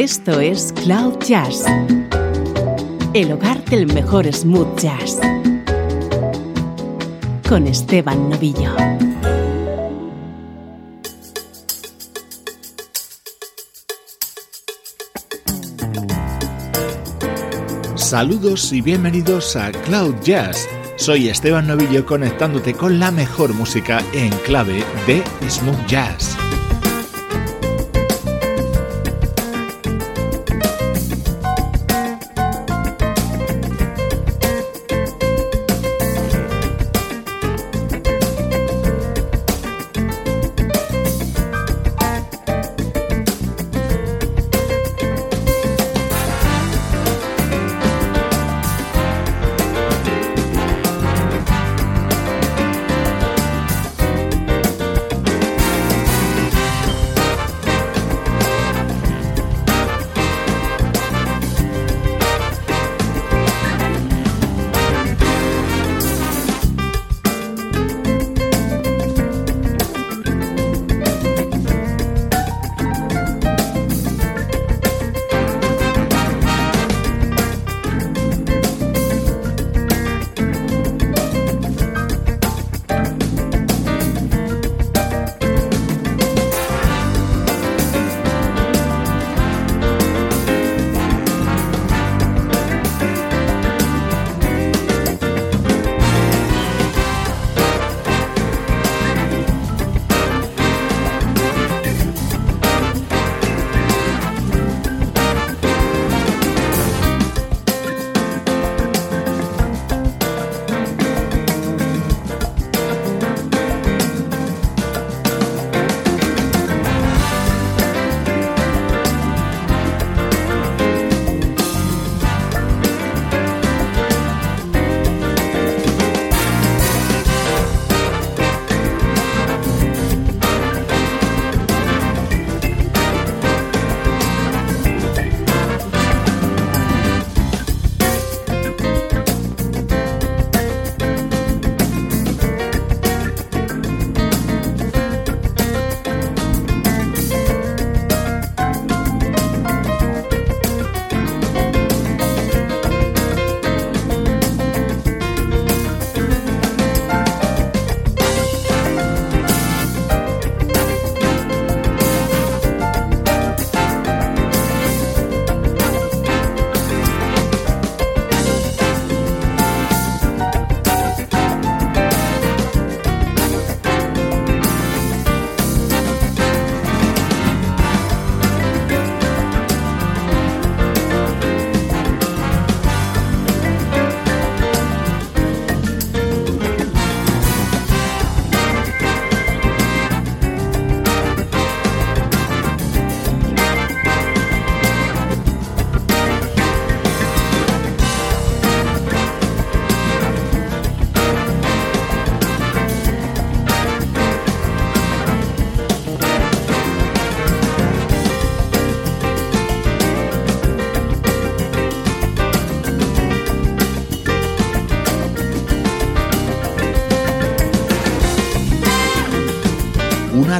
Esto es Cloud Jazz, el hogar del mejor smooth jazz, con Esteban Novillo. Saludos y bienvenidos a Cloud Jazz. Soy Esteban Novillo conectándote con la mejor música en clave de smooth jazz.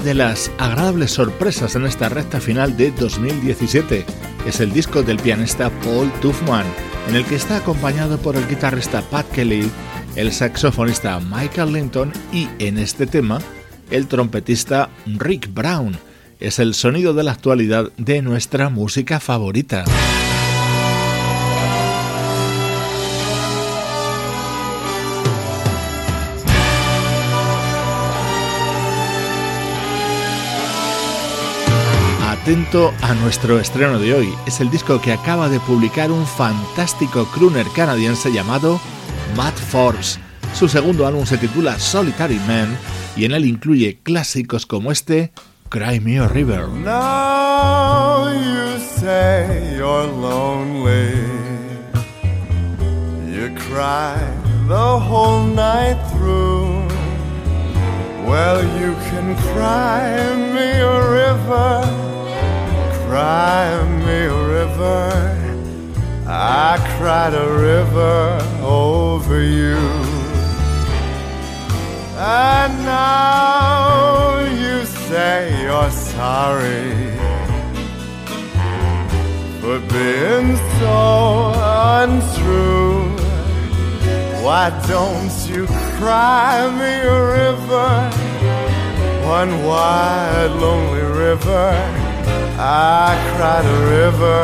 De las agradables sorpresas en esta recta final de 2017 es el disco del pianista Paul Tuffman, en el que está acompañado por el guitarrista Pat Kelly, el saxofonista Michael Linton y, en este tema, el trompetista Rick Brown. Es el sonido de la actualidad de nuestra música favorita. Atento a nuestro estreno de hoy. Es el disco que acaba de publicar un fantástico crooner canadiense llamado Matt Force. Su segundo álbum se titula Solitary Man y en él incluye clásicos como este Cry Me a River. Now you say you're lonely. You cry the whole night through. Well, you can cry me a river. Cry me a river. I cried a river over you. And now you say you're sorry. for being so untrue. Why don't you cry me a river? One wide, lonely river. I cried a river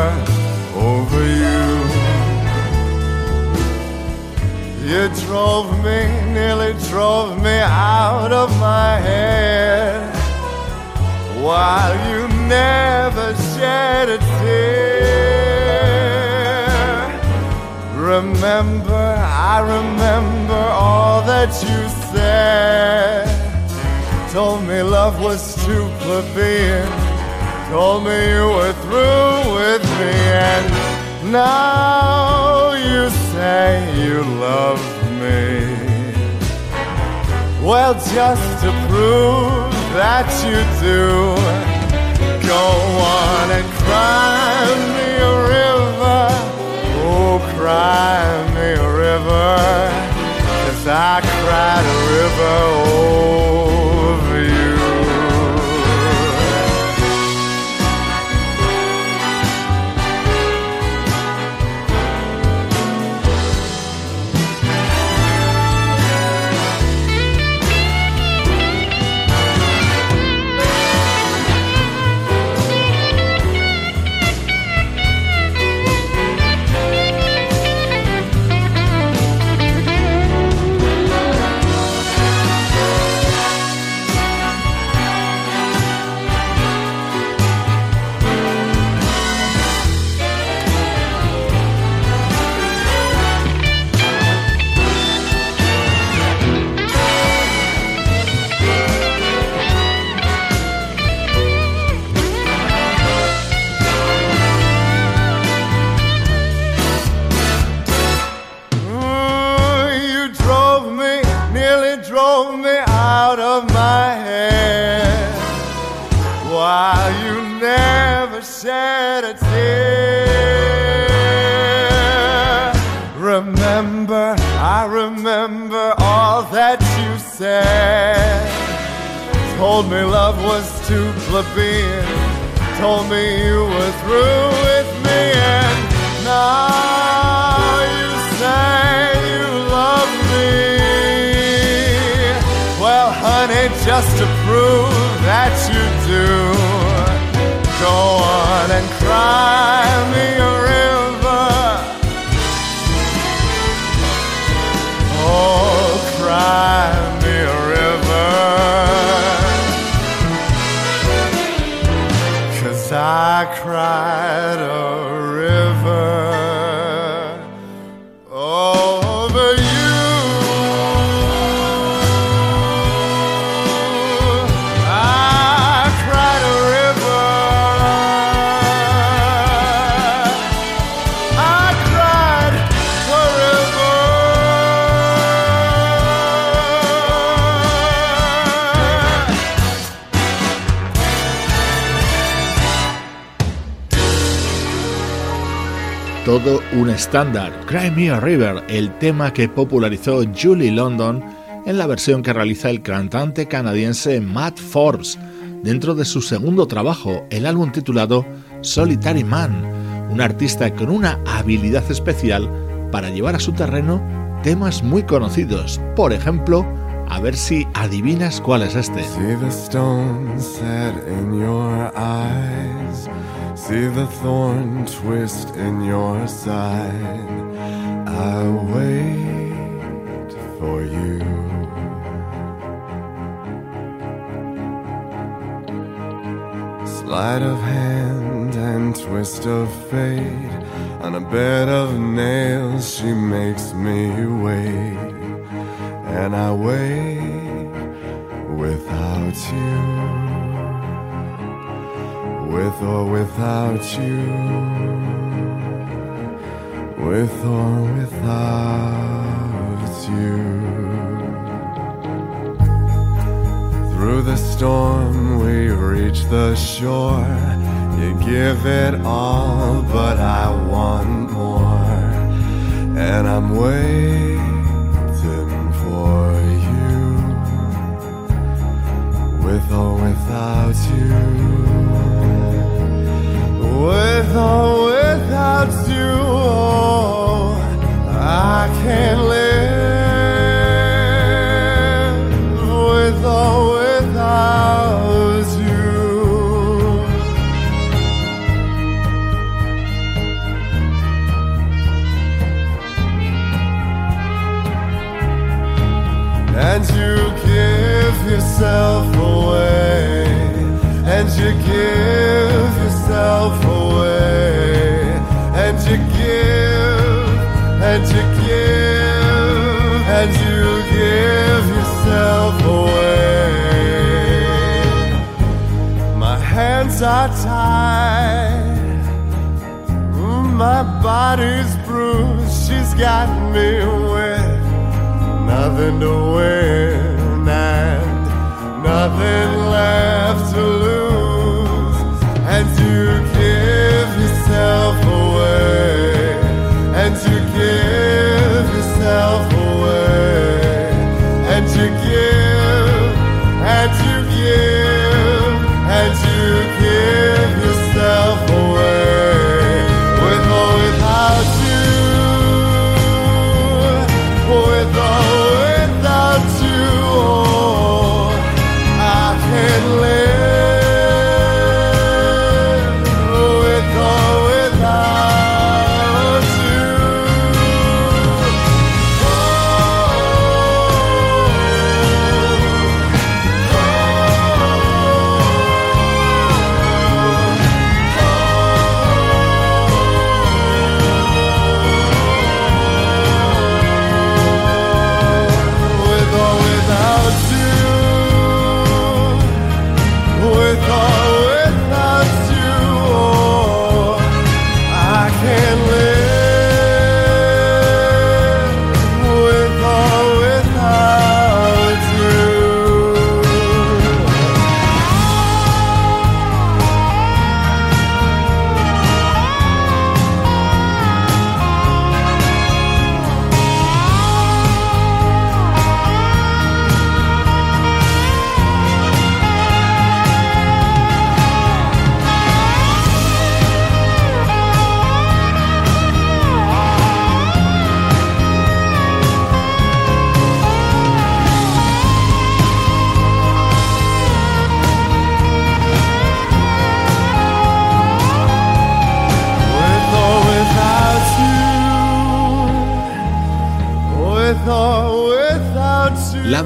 over you. You drove me, nearly drove me out of my head. While you never shed a tear. Remember, I remember all that you said. Told me love was too plebeian. Told me you were through with me, and now you say you love me. Well, just to prove that you do. Go on and cry me a river. Oh, cry me a river. Cause I cried a river over said. It here Remember I remember all that you said Told me love was too plebeian. Told me you were through with me, and now you say you love me. Well, honey, just to prove that you do, go on and cry me a river. Oh, cry me a river, 'cause I cried un estándar. Cry Me a River, el tema que popularizó Julie London en la versión que realiza el cantante canadiense Matt Forbes dentro de su segundo trabajo, el álbum titulado Solitary Man, un artista con una habilidad especial para llevar a su terreno temas muy conocidos. Por ejemplo, a ver si adivinas cuál es este. See the thorn twist in your side. I wait for you. Sleight of hand and twist of fate. On a bed of nails, she makes me wait. And I wait without you with or without you, with or without you. Through the storm, we reach the shore. You give it all, but I want more, and I'm waiting for you, with or without you with or without you. Oh, I can't live with or without you. And you give yourself away, and you give yourself and you give, and you give yourself away. My hands are tied, my body's bruised. She's got me with nothing to win and nothing left to lose. And you give yourself away, and you give and you give,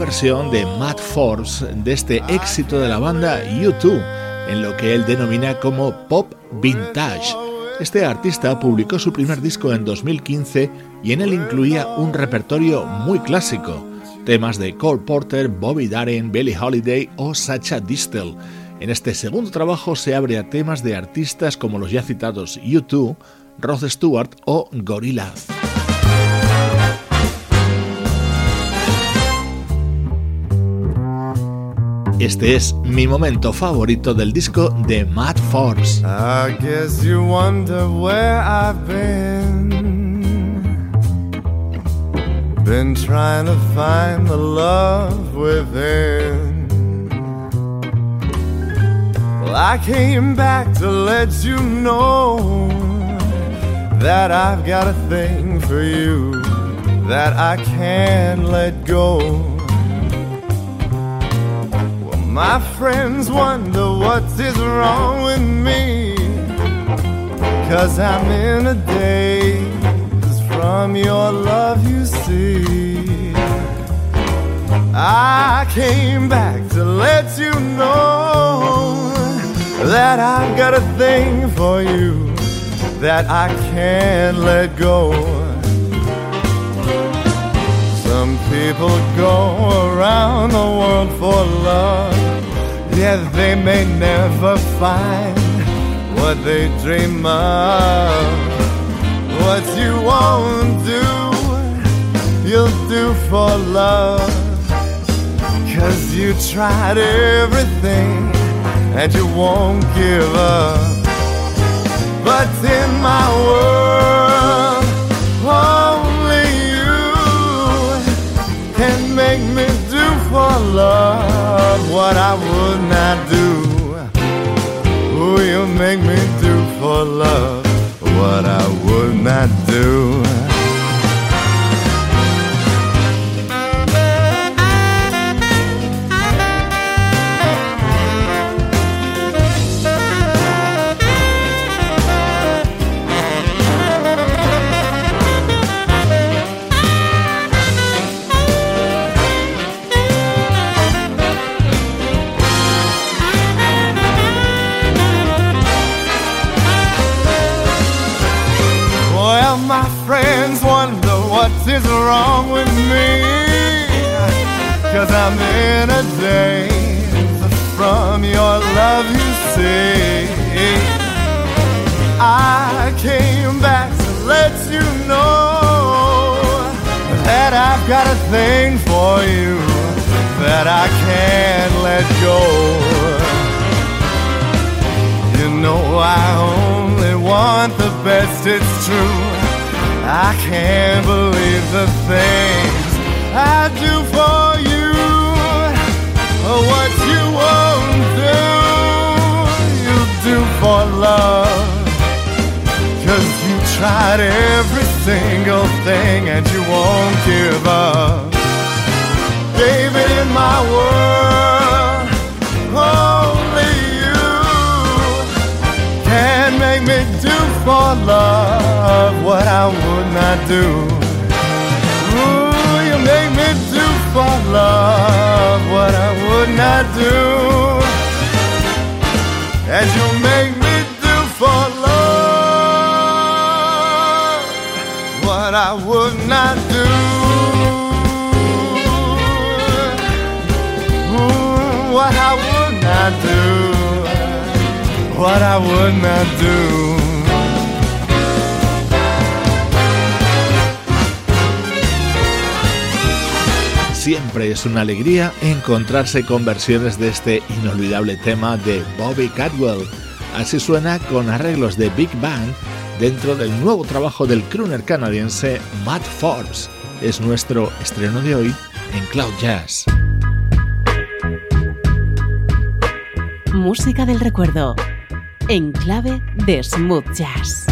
versión de Matt Forbes de este éxito de la banda U2, en lo que él denomina como pop vintage. Este artista publicó su primer disco en 2015 y en él incluía un repertorio muy clásico, temas de Cole Porter, Bobby Darin, Billie Holiday o Sacha Distel. En este segundo trabajo se abre a temas de artistas como los ya citados U2, Rod Stewart o Gorillaz. Este es mi momento favorito del disco de Matt Forbes. I guess you wonder where I've been. Been trying to find the love within. Well, I came back to let you know that I've got a thing for you that I can't let go. My friends wonder what is wrong with me. Cause I'm in a daze from your love, you see. I came back to let you know that I've got a thing for you that I can't let go. Some people go around the world for love, yet they may never find what they dream of. What you won't do, you'll do for love. Cause you tried everything and you won't give up. But in my world, only you can make me do for love what I would not do. Oh, you make me do for love what I would not do. Wrong with me? Cause I'm in a daze from your love, you see. I came back to let you know that I've got a thing for you that I can't let go. You know I only want the best, it's true. I can't believe the things I do for you. Oh, what you won't do, you do for love. Cause you tried every single thing and you won't give up. David, in my world, love what I would not do. Ooh, you make me do for love what I would not do. And you make me do for love what I would not do. Ooh, what I would not do. What I would not do. Siempre es una alegría encontrarse con versiones de este inolvidable tema de Bobby Cadwell. Así suena con arreglos de Big Bang dentro del nuevo trabajo del crooner canadiense Matt Forbes. Es nuestro estreno de hoy en Cloud Jazz. Música del recuerdo en clave de smooth jazz.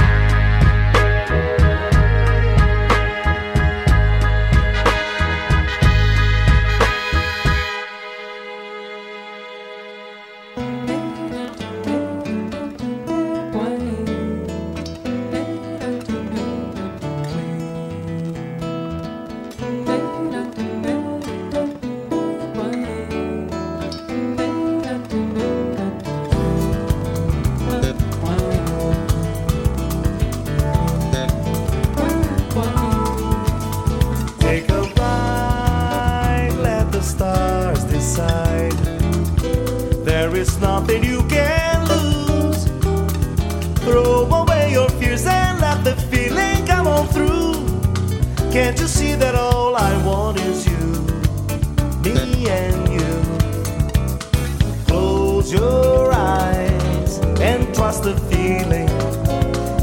that you can lose. Throw away your fears and let the feeling come on through. Can't you see that all I want is you, me and you? Close your eyes and trust the feeling.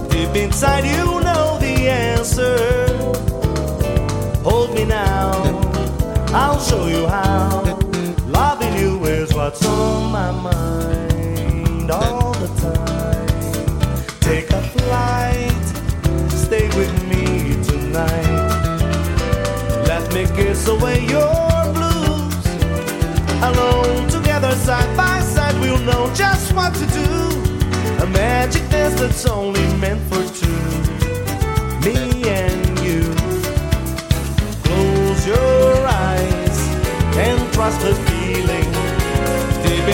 Deep inside, you know the answer. Hold me now, I'll show you how on my mind all the time. Take a flight, stay with me tonight. Let me kiss away your blues. Alone together, side by side, we'll know just what to do. A magic dance that's only meant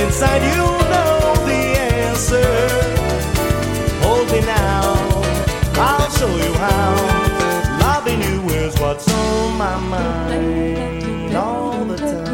inside you know the answer. Hold me now, I'll show you how. Loving you is what's on my mind all the time.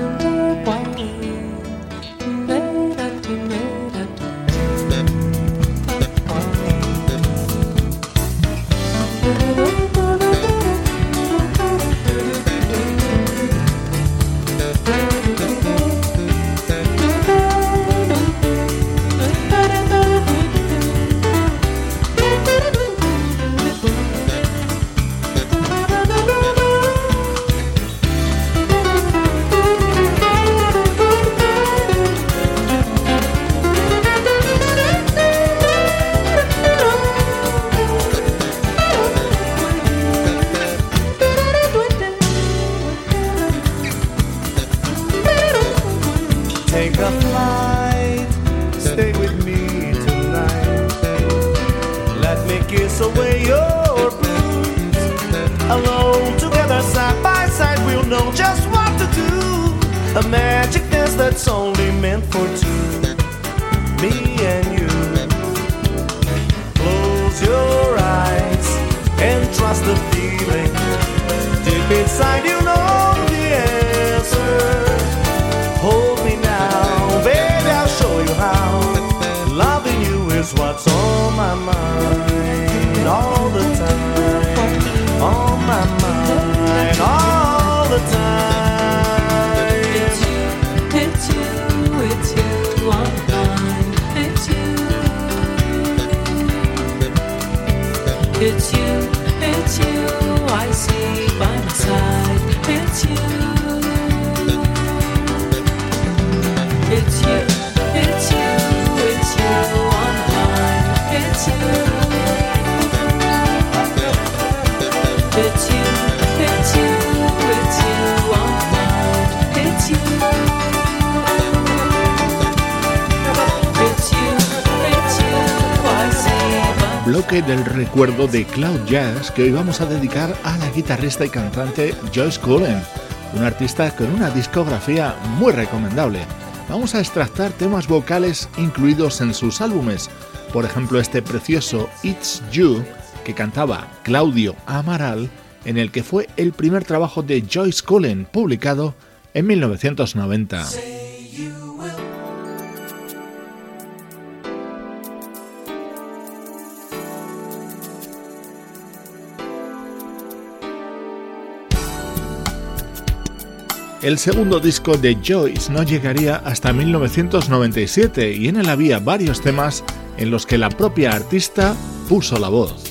Cloud Jazz que hoy vamos a dedicar a la guitarrista y cantante Joyce Cullen, una artista con una discografía muy recomendable. Vamos a extractar temas vocales incluidos en sus álbumes, por ejemplo este precioso It's You que cantaba Claudio Amaral, en el que fue el primer trabajo de Joyce Cullen publicado en 1990. El segundo disco de Joyce no llegaría hasta 1997 y en él había varios temas en los que la propia artista puso la voz.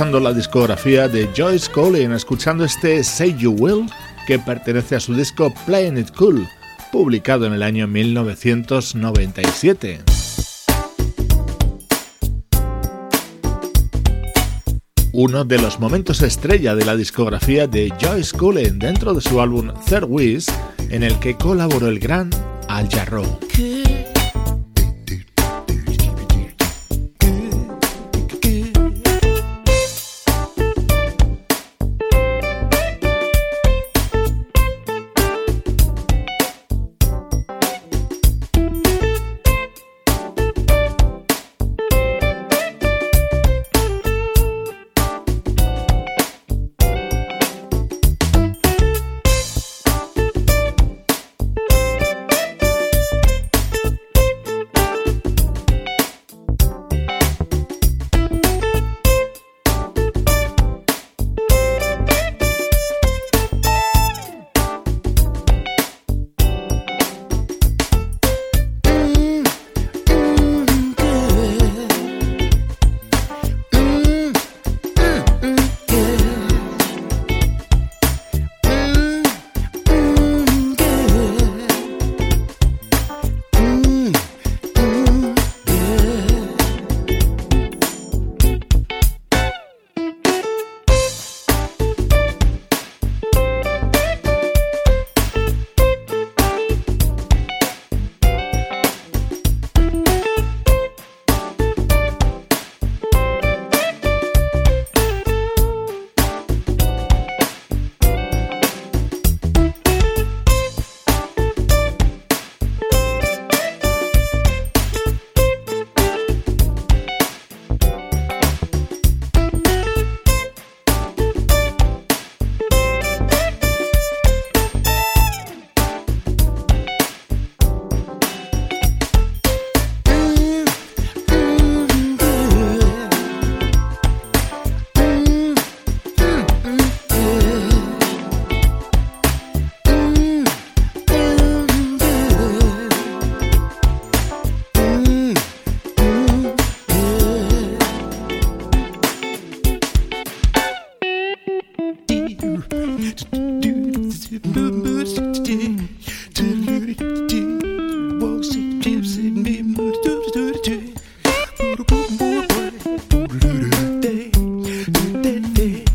La discografía de Joyce Collin, escuchando este Say You Will, que pertenece a su disco Playing It Cool, publicado en el año 1997. Uno de los momentos estrella de la discografía de Joyce Collin dentro de su álbum Third Wish, en el que colaboró el gran Al Jarreau. day.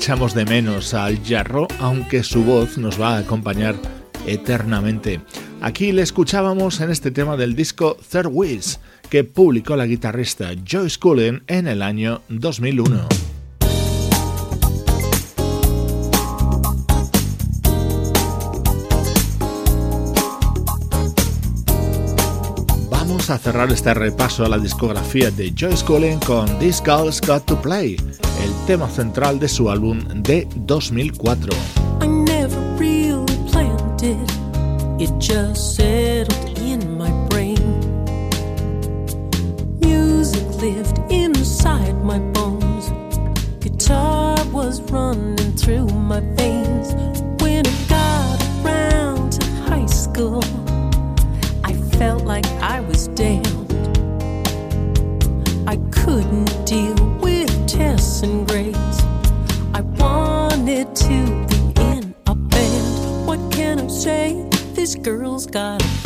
Echamos de menos al Jarro, aunque su voz nos va a acompañar eternamente. Aquí le escuchábamos en este tema del disco Third Wheels, que publicó la guitarrista Joyce Cullen en el año 2001. A cerrar este repaso a la discografía de Joyce Cullen con This Girl's Got to Play, el tema central de su álbum de 2004. I never really planned it, it just settled in my brain. Music lived inside my bones, guitar was running through my This girl's gotta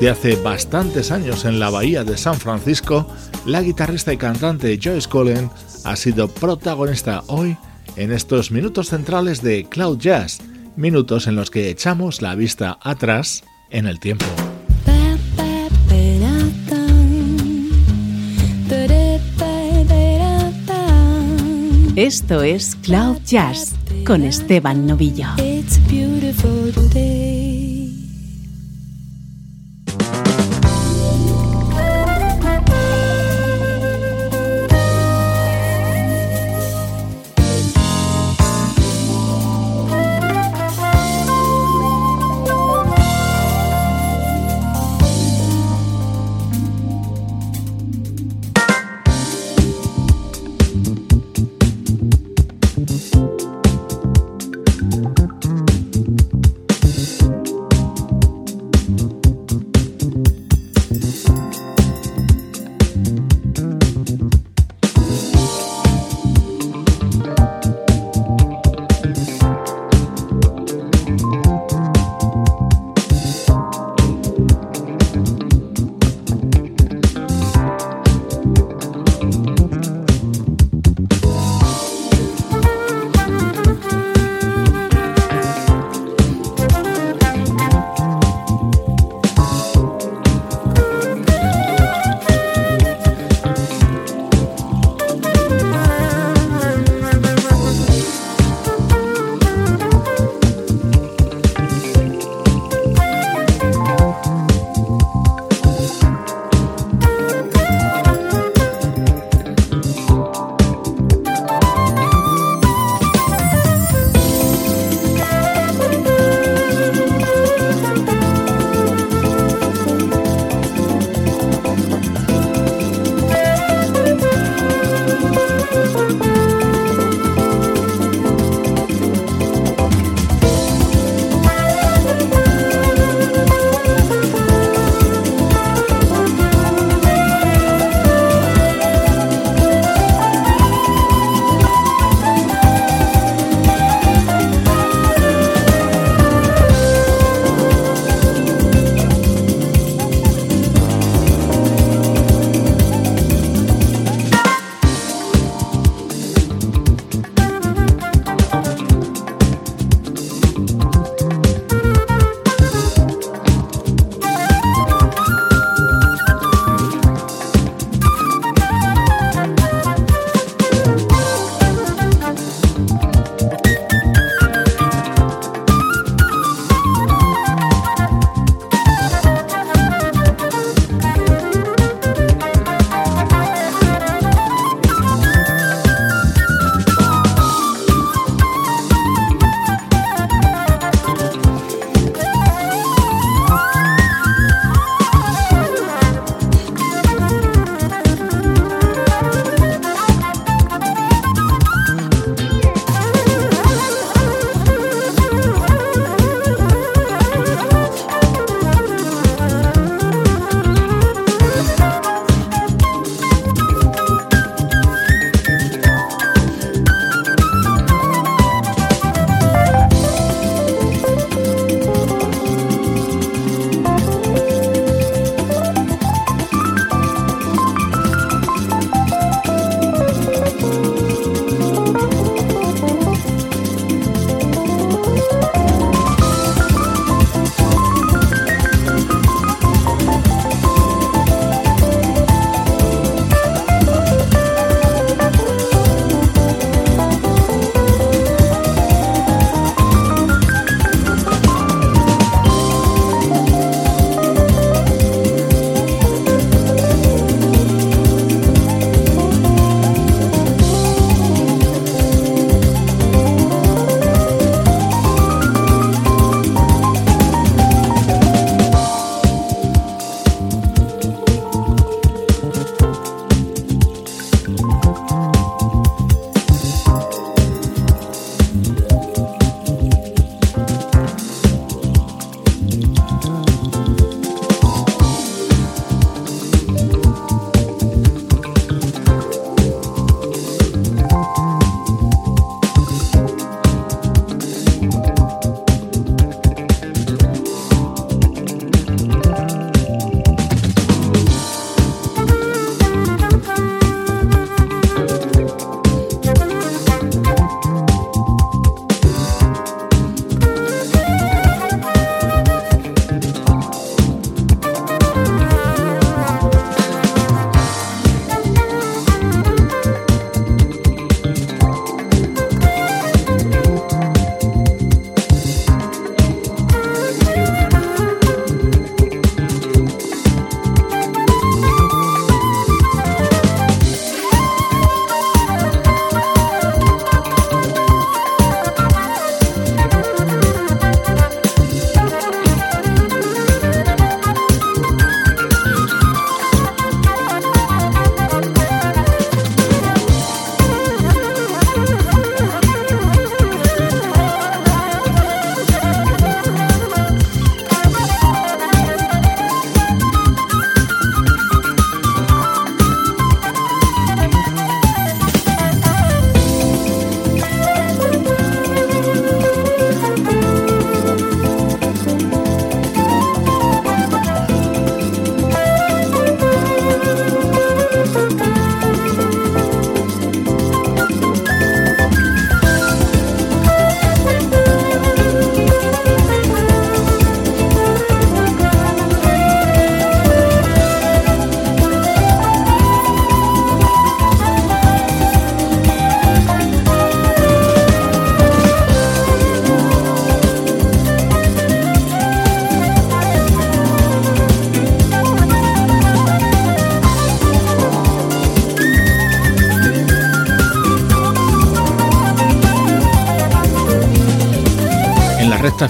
desde hace bastantes años en la bahía de San Francisco, la guitarrista y cantante Joyce Cullen ha sido protagonista hoy en estos minutos centrales de Cloud Jazz, minutos en los que echamos la vista atrás en el tiempo. Esto es Cloud Jazz con Esteban Novillo.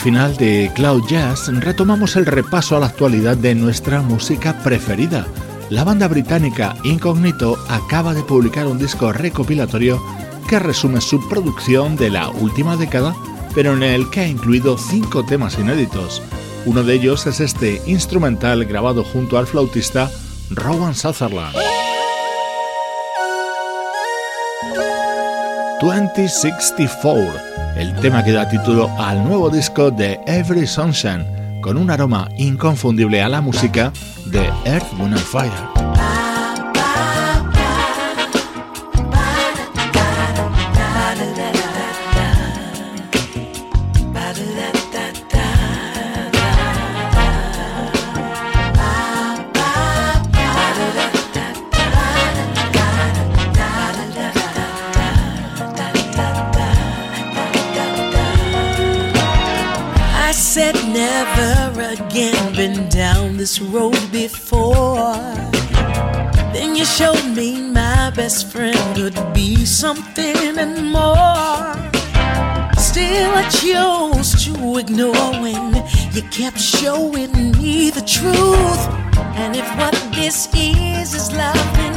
Final de Cloud Jazz retomamos el repaso a la actualidad de nuestra música preferida. La banda británica Incognito acaba de publicar un disco recopilatorio que resume su producción de la última década, pero en el que ha incluido cinco temas inéditos. Uno de ellos es este instrumental grabado junto al flautista Rowan Sutherland. 2064 el tema que da título al nuevo disco de Every Sunshine, con un aroma inconfundible a la música de Earth, Wind Fire. This road before. Then you showed me my best friend could be something and more. Still, I chose to ignore when you kept showing me the truth. And if what this is is loving,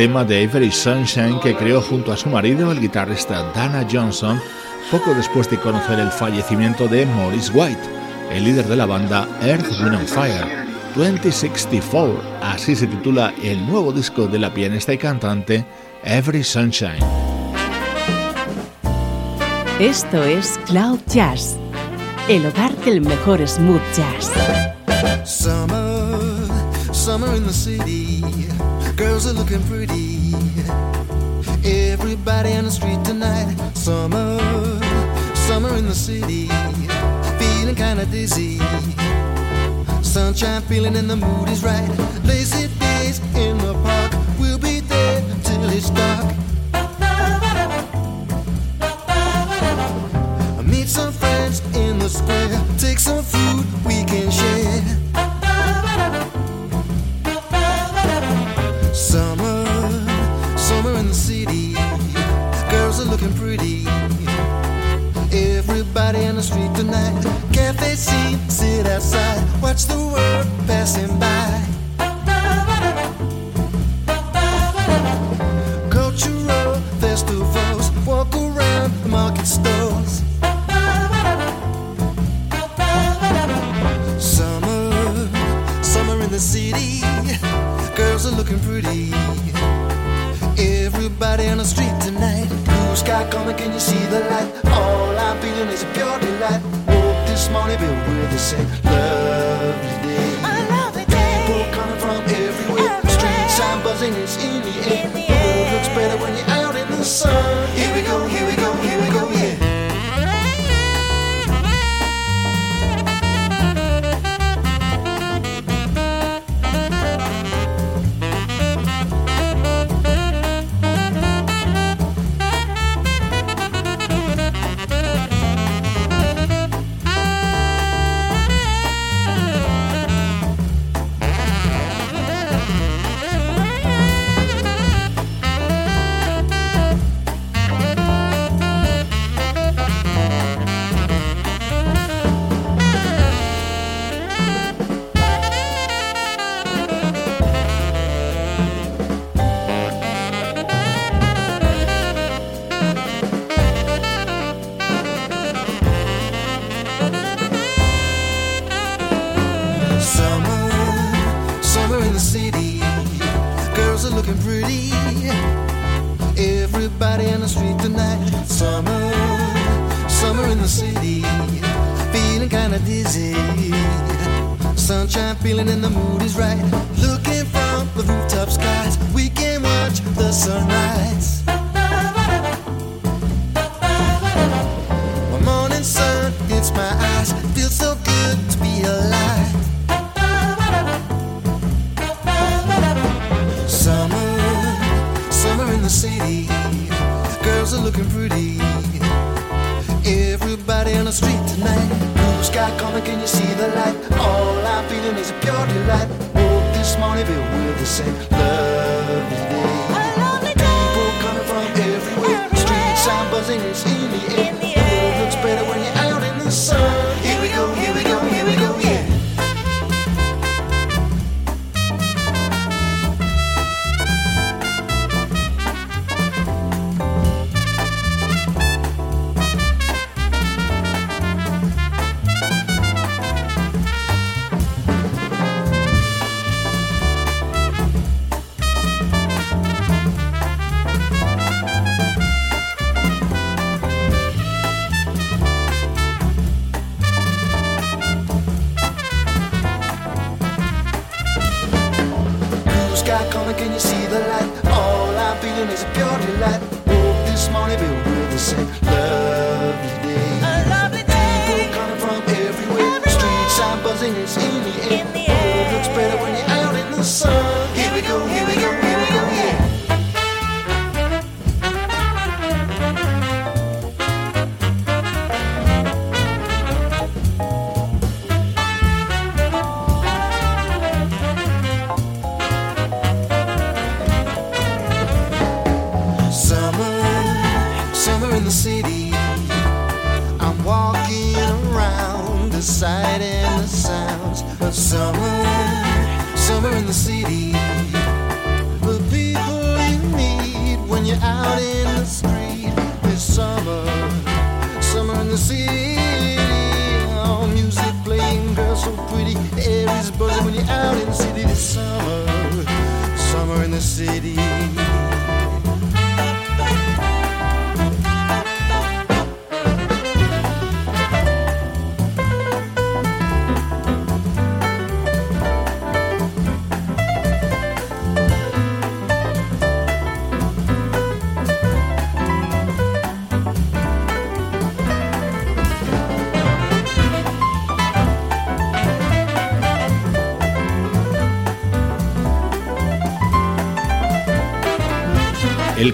tema de Avery Sunshine que creó junto a su marido, el guitarrista Dana Johnson, poco después de conocer el fallecimiento de Maurice White, el líder de la banda Earth, Wind and Fire. 2064, así se titula el nuevo disco de la pianista y cantante Every Sunshine. Esto es Cloud Jazz, el hogar del mejor smooth jazz. Summer, summer in the city, girls are looking pretty. Everybody on the street tonight. Summer, summer in the city, feeling kinda dizzy. Sunshine feeling and the mood is right. Lazy days in the park, we'll be there till it's dark. Meet some friends in the square, tonight, Everybody on the street tonight. Summer, summer in the city. Feeling kinda dizzy. Sunshine feeling and the mood is right. Looking from the rooftop skies. We can watch the sunrise. Morning sun hits my eyes. Sky can you see the light? All I'm feeling is a pure delight. Woke this morning, filled with the same lovely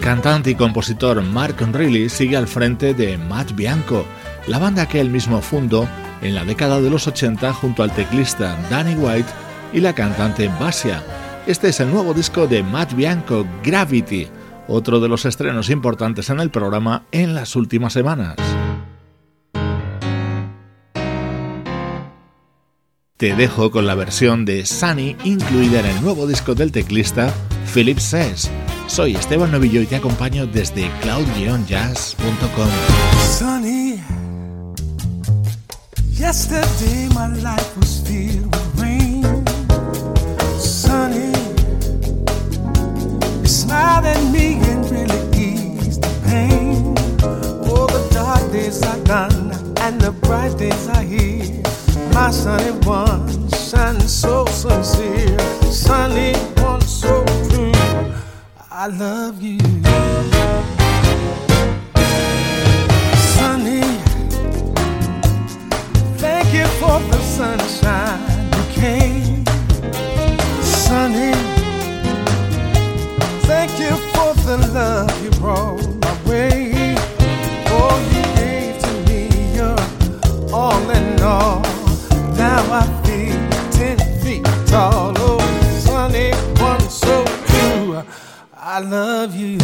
cantante y compositor Mark Reilly sigue al frente de Matt Bianco, la banda que él mismo fundó en la década de los 80 junto al teclista Danny White y la cantante Basia. Este es el nuevo disco de Matt Bianco, Gravity, otro de los estrenos importantes en el programa en las últimas semanas. Te dejo con la versión de Sunny incluida en el nuevo disco del teclista Philip Says. Soy Esteban Novillo y te acompaño desde cloud-jazz.com. Sunny, yesterday my life was filled with rain. Sunny, you smiled at me and really eased the pain. All the dark days are gone and the bright days are here. My sunny one, shining so sincere. Sunny one, so. I love you. Sunny, thank you for the sunshine you came. Sunny, thank you for the love you brought my way. Oh, you gave to me your all in all. Now I feel ten feet tall. I love you.